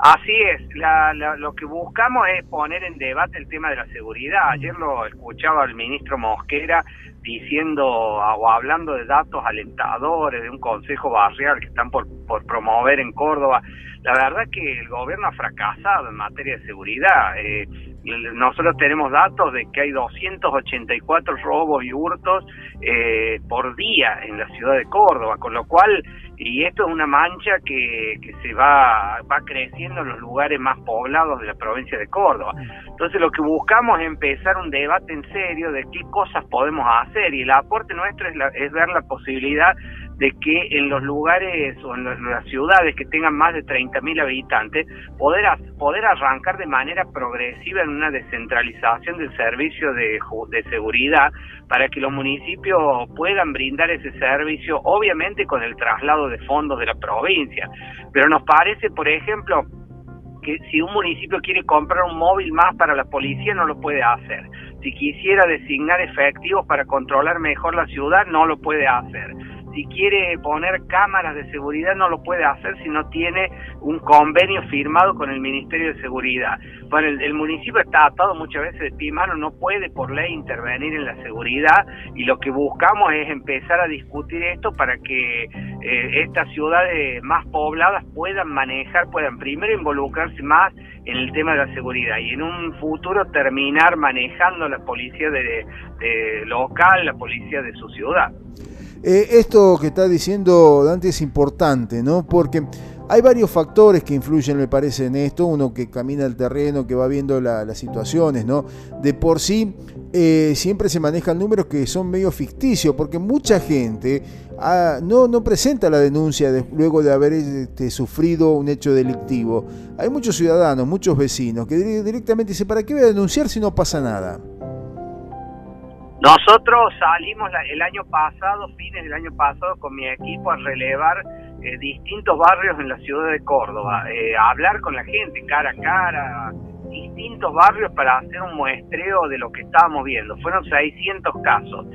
Así es, lo que buscamos es poner en debate el tema de la seguridad. Ayer lo escuchaba el ministro Mosquera diciendo o hablando de datos alentadores de un consejo barrial que están por, por promover en Córdoba. La verdad que el gobierno ha fracasado en materia de seguridad. Eh, nosotros tenemos datos de que hay 284 robos y hurtos eh, por día en la ciudad de Córdoba, con lo cual, y esto es una mancha que, que se va, va creciendo en los lugares más poblados de la provincia de Córdoba. Entonces lo que buscamos es empezar un debate en serio de qué cosas podemos hacer y el aporte nuestro es, es ver la posibilidad de que en los lugares o en las ciudades que tengan más de 30.000 habitantes, poder, poder arrancar de manera progresiva en una descentralización del servicio de, de seguridad para que los municipios puedan brindar ese servicio, obviamente con el traslado de fondos de la provincia. Pero nos parece, por ejemplo, que si un municipio quiere comprar un móvil más para la policía, no lo puede hacer. Si quisiera designar efectivos para controlar mejor la ciudad, no lo puede hacer si quiere poner cámaras de seguridad no lo puede hacer si no tiene un convenio firmado con el Ministerio de Seguridad. Bueno, el, municipio está atado muchas veces de pie mano, no puede por ley intervenir en la seguridad y lo que buscamos es empezar a discutir esto para que eh, estas ciudades más pobladas puedan manejar, puedan primero involucrarse más en el tema de la seguridad y en un futuro terminar manejando la policía de local, la policía de su ciudad. Eh, esto que está diciendo Dante es importante, ¿no? Porque hay varios factores que influyen, me parece, en esto. Uno que camina el terreno, que va viendo las situaciones, ¿no? De por sí, eh, siempre se manejan números que son medio ficticios, porque mucha gente ah, no, presenta la denuncia luego de haber este, sufrido un hecho delictivo. Hay muchos ciudadanos, muchos vecinos, que directamente dicen, ¿para qué voy a denunciar si no pasa nada? Nosotros salimos el año pasado, fines del año pasado, con mi equipo a relevar eh, distintos barrios en la ciudad de Córdoba, eh, a hablar con la gente cara a cara, distintos barrios para hacer un muestreo de lo que estábamos viendo. Fueron 600 casos.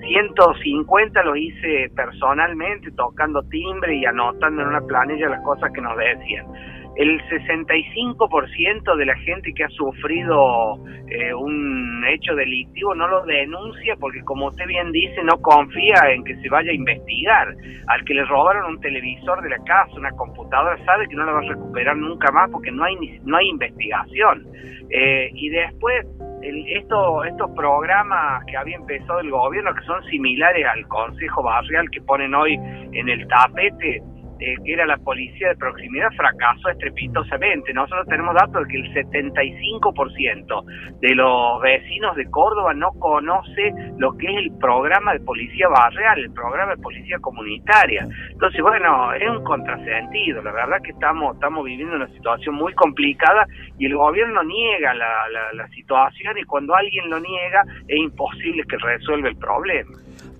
150 los hice personalmente, tocando timbre y anotando en una planilla las cosas que nos decían el 65% de la gente que ha sufrido eh, un hecho delictivo no lo denuncia porque, como usted bien dice, no confía en que se vaya a investigar. Al que le robaron un televisor de la casa, una computadora, sabe que no la va a recuperar nunca más porque no hay, no hay investigación. Eh, y después, el, esto, estos programas que había empezado el gobierno, que son similares al Consejo Barrial que ponen hoy en el tapete, que era la policía de proximidad, fracasó estrepitosamente. Nosotros tenemos datos de que el 75% de los vecinos de Córdoba no conoce lo que es el programa de policía barrial, el programa de policía comunitaria. Entonces, bueno, es un contrasentido. La verdad que estamos, estamos viviendo una situación muy complicada y el gobierno niega la, la situación y cuando alguien lo niega es imposible que resuelva el problema.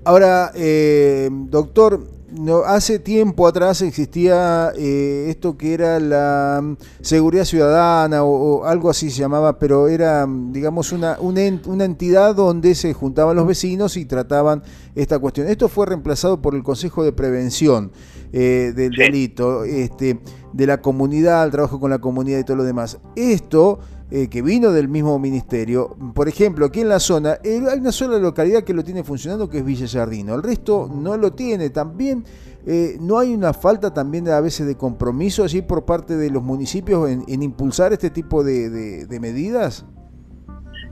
Ahora, eh, doctor, no, hace tiempo atrás existía eh, esto que era la mm, seguridad ciudadana o, algo así se llamaba, pero era, mm, digamos, una, una, entidad donde se juntaban los vecinos y trataban esta cuestión. Esto fue reemplazado por el Consejo de Prevención eh, del Delito, este, de la comunidad, el trabajo con la comunidad y todo lo demás. Esto eh, que vino del mismo ministerio. Por ejemplo, aquí en la zona hay una sola localidad que lo tiene funcionando, que es Villa Jardino. El resto no lo tiene. También eh, no hay una falta también a veces de compromiso allí por parte de los municipios en, impulsar este tipo de, medidas.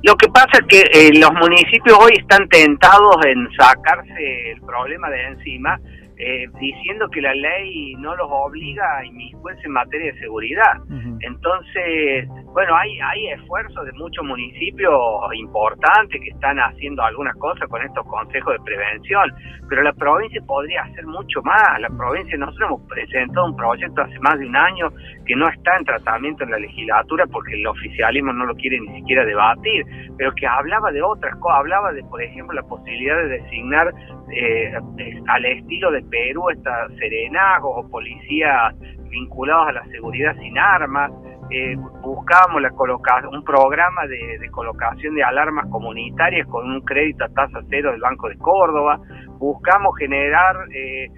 Lo que pasa es que eh, los municipios hoy están tentados en sacarse el problema de encima eh, diciendo que la ley no los obliga a inmiscuirse en materia de seguridad. Entonces, bueno, hay, hay esfuerzos de muchos municipios importantes que están haciendo algunas cosas con estos consejos de prevención, pero la provincia podría hacer mucho más. La provincia, nosotros hemos presentado un proyecto hace más de un año que no está en tratamiento en la legislatura porque el oficialismo no lo quiere ni siquiera debatir, pero que hablaba de otras cosas, hablaba de, por ejemplo, la posibilidad de designar eh, al estilo de Perú, estas serenagos o policías vinculados a la seguridad sin armas, eh, buscábamos la un programa de, colocación de alarmas comunitarias con un crédito a tasa cero del Banco de Córdoba, buscamos generar eh,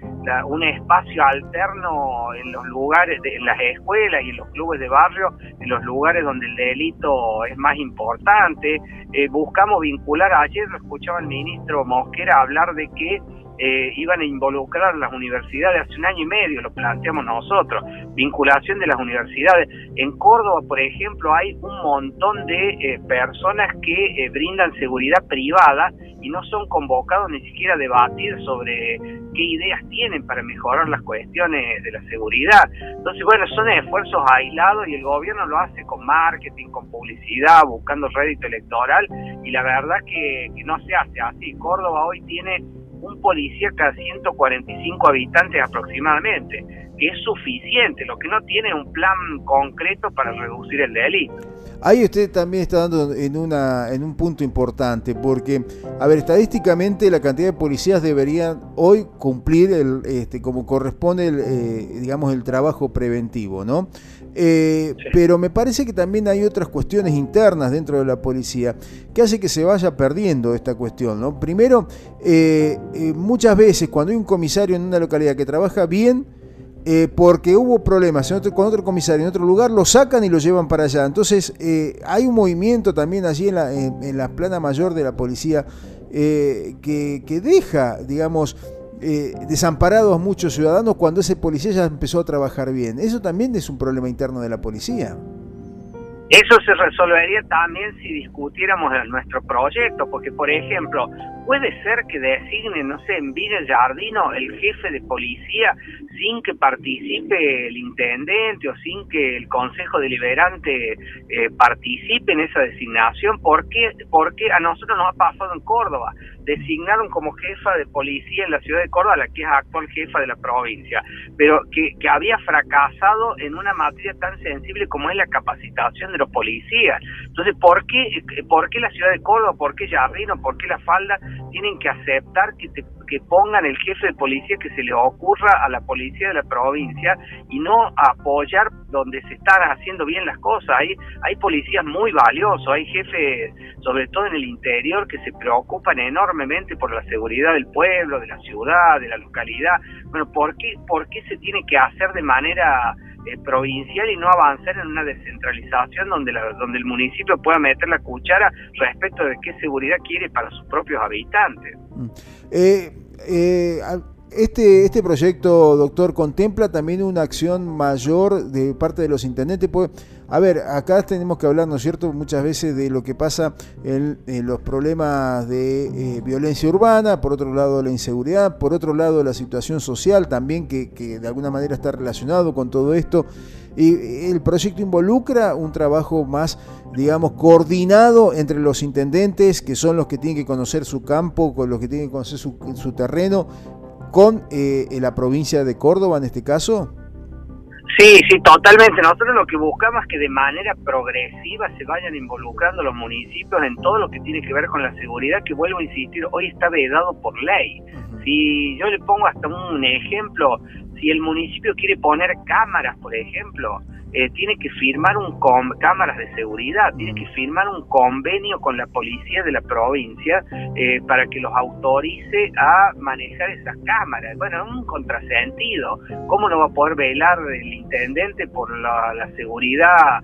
un espacio alterno en los lugares, de, en las escuelas y en los clubes de barrio, en los lugares donde el delito es más importante, eh, buscamos vincular, ayer escuchaba el ministro Mosquera hablar de que eh, iban a involucrar las universidades hace un año y medio, lo planteamos nosotros, vinculación de las universidades. En Córdoba, por ejemplo, hay un montón de eh, personas que eh, brindan seguridad privada y no son convocados ni siquiera a debatir sobre qué ideas tienen para mejorar las cuestiones de la seguridad. Entonces, bueno, son esfuerzos aislados y el gobierno lo hace con marketing, con publicidad, buscando rédito electoral y la verdad que no se hace así. Córdoba hoy tiene un policía cada 145 habitantes aproximadamente, es suficiente, lo que no tiene un plan concreto para reducir el delito. Ahí usted también está dando en, una, en un punto importante, porque, a ver, estadísticamente la cantidad de policías deberían hoy cumplir el, este, como corresponde, el, eh, digamos, el trabajo preventivo, ¿no? Eh, pero me parece que también hay otras cuestiones internas dentro de la policía que hace que se vaya perdiendo esta cuestión. ¿no? Primero, eh, eh, muchas veces cuando hay un comisario en una localidad que trabaja bien, porque hubo problemas con otro comisario en otro lugar, lo sacan y lo llevan para allá. Entonces hay un movimiento también allí en la, en, la plana mayor de la policía que, que deja, digamos, eh, desamparados muchos ciudadanos cuando ese policía ya empezó a trabajar bien. Eso también es un problema interno de la policía. Eso se resolvería también si discutiéramos nuestro proyecto, porque por ejemplo, puede ser que designe, no sé, en Villa Jardino el jefe de policía sin que participe el intendente o sin que el consejo deliberante eh, participe en esa designación. ¿Por qué? Porque a nosotros nos ha pasado en Córdoba designaron como jefa de policía en la ciudad de Córdoba, la que es actual jefa de la provincia, pero que, que había fracasado en una materia tan sensible como es la capacitación de los policías. Entonces, ¿por qué, por qué la ciudad de Córdoba, por qué Yarrino, por qué La Falda tienen que aceptar que te que pongan el jefe de policía que se le ocurra a la policía de la provincia y no apoyar donde se están haciendo bien las cosas. Hay, hay policías muy valiosos, hay jefes, sobre todo en el interior, que se preocupan enormemente por la seguridad del pueblo, de la ciudad, de la localidad. Bueno, ¿por qué, por qué se tiene que hacer de manera eh, provincial y no avanzar en una descentralización donde, la, donde el municipio pueda meter la cuchara respecto de qué seguridad quiere para sus propios habitantes. Mm. Eh, eh, este, este proyecto, doctor, contempla también una acción mayor de parte de los intendentes. Pues, a ver, acá tenemos que hablar, ¿no es cierto?, muchas veces de lo que pasa en, los problemas de eh, violencia urbana, por otro lado la inseguridad, por otro lado la situación social también, que, de alguna manera está relacionado con todo esto. Y el proyecto involucra un trabajo más, digamos, coordinado entre los intendentes, que son los que tienen que conocer su campo, con los que tienen que conocer su, su terreno, con eh, la provincia de Córdoba en este caso? Sí, sí, totalmente. Nosotros lo que buscamos es que de manera progresiva se vayan involucrando los municipios en todo lo que tiene que ver con la seguridad, que vuelvo a insistir, hoy está vedado por ley. Si yo le pongo hasta un ejemplo, si el municipio quiere poner cámaras, por ejemplo, eh, tiene que firmar un cámaras de seguridad, tiene que firmar un convenio con la policía de la provincia eh, para que los autorice a manejar esas cámaras. Bueno, es un contrasentido. ¿Cómo no va a poder velar el intendente por la, la seguridad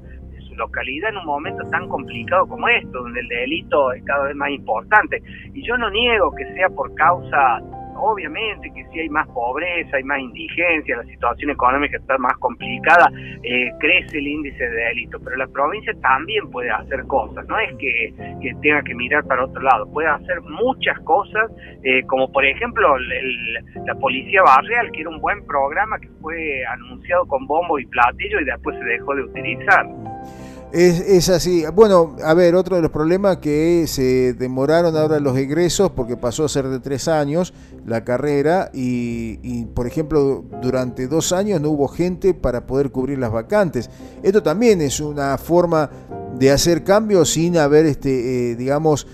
localidad en un momento tan complicado como esto, donde el delito es cada vez más importante? Y yo no niego que sea por causa obviamente que si hay más pobreza, hay más indigencia, la situación económica está más complicada, eh, crece el índice de delito, pero la provincia también puede hacer cosas, no es que, tenga que mirar para otro lado, puede hacer muchas cosas, eh, como por ejemplo la Policía Barrial, que era un buen programa que fue anunciado con bombo y platillo y después se dejó de utilizar. Es, es, así. Bueno, a ver, otro de los problemas que se demoraron ahora los egresos porque pasó a ser de tres años la carrera y, por ejemplo, durante dos años no hubo gente para poder cubrir las vacantes. Esto también es una forma de hacer cambios sin haber, este, eh, digamos,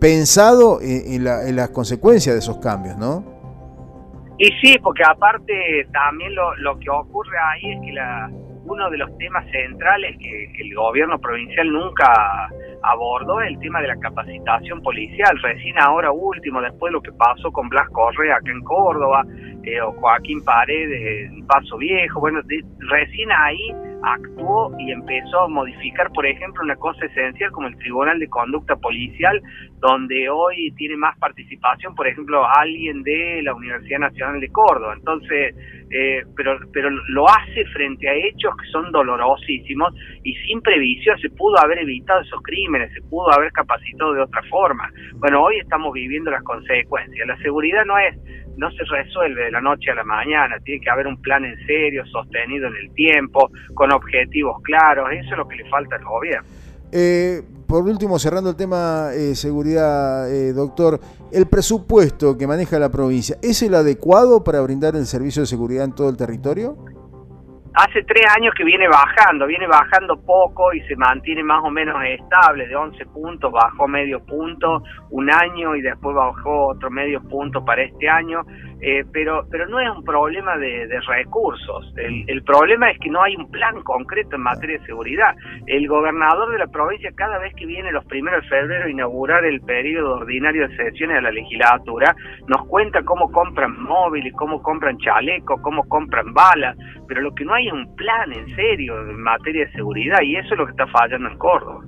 pensado en, en las consecuencias de esos cambios, ¿no? Y sí, porque aparte también lo, lo que ocurre ahí es que la uno de los temas centrales que, el gobierno provincial nunca abordó es el tema de la capacitación policial. Recién ahora último, después de lo que pasó con Blas Correa acá en Córdoba, eh, o Joaquín Paredes en Paso Viejo, bueno, recién ahí actuó y empezó a modificar, por ejemplo, una cosa esencial como el Tribunal de Conducta Policial, donde hoy tiene más participación, por ejemplo, alguien de la Universidad Nacional de Córdoba. Entonces, eh, pero, pero lo hace frente a hechos que son dolorosísimos y sin previsión se pudo haber evitado esos crímenes, se pudo haber capacitado de otra forma. Bueno, hoy estamos viviendo las consecuencias. La seguridad no es no se resuelve de la noche a la mañana, tiene que haber un plan en serio, sostenido en el tiempo, con objetivos claros, eso es lo que le falta al gobierno. Eh, por último, cerrando el tema eh, seguridad, eh, doctor, ¿el presupuesto que maneja la provincia es el adecuado para brindar el servicio de seguridad en todo el territorio? Hace tres años que viene bajando, viene bajando poco y se mantiene más o menos estable, de 11 puntos bajó medio punto un año y después bajó otro medio punto para este año. Eh, pero, pero no es un problema de, recursos. El, problema es que no hay un plan concreto en materia de seguridad. El gobernador de la provincia, cada vez que viene los primeros de febrero a inaugurar el periodo ordinario de sesiones de la legislatura, nos cuenta cómo compran móviles, cómo compran chalecos, cómo compran balas, pero lo que no hay es un plan en serio en materia de seguridad y eso es lo que está fallando en Córdoba.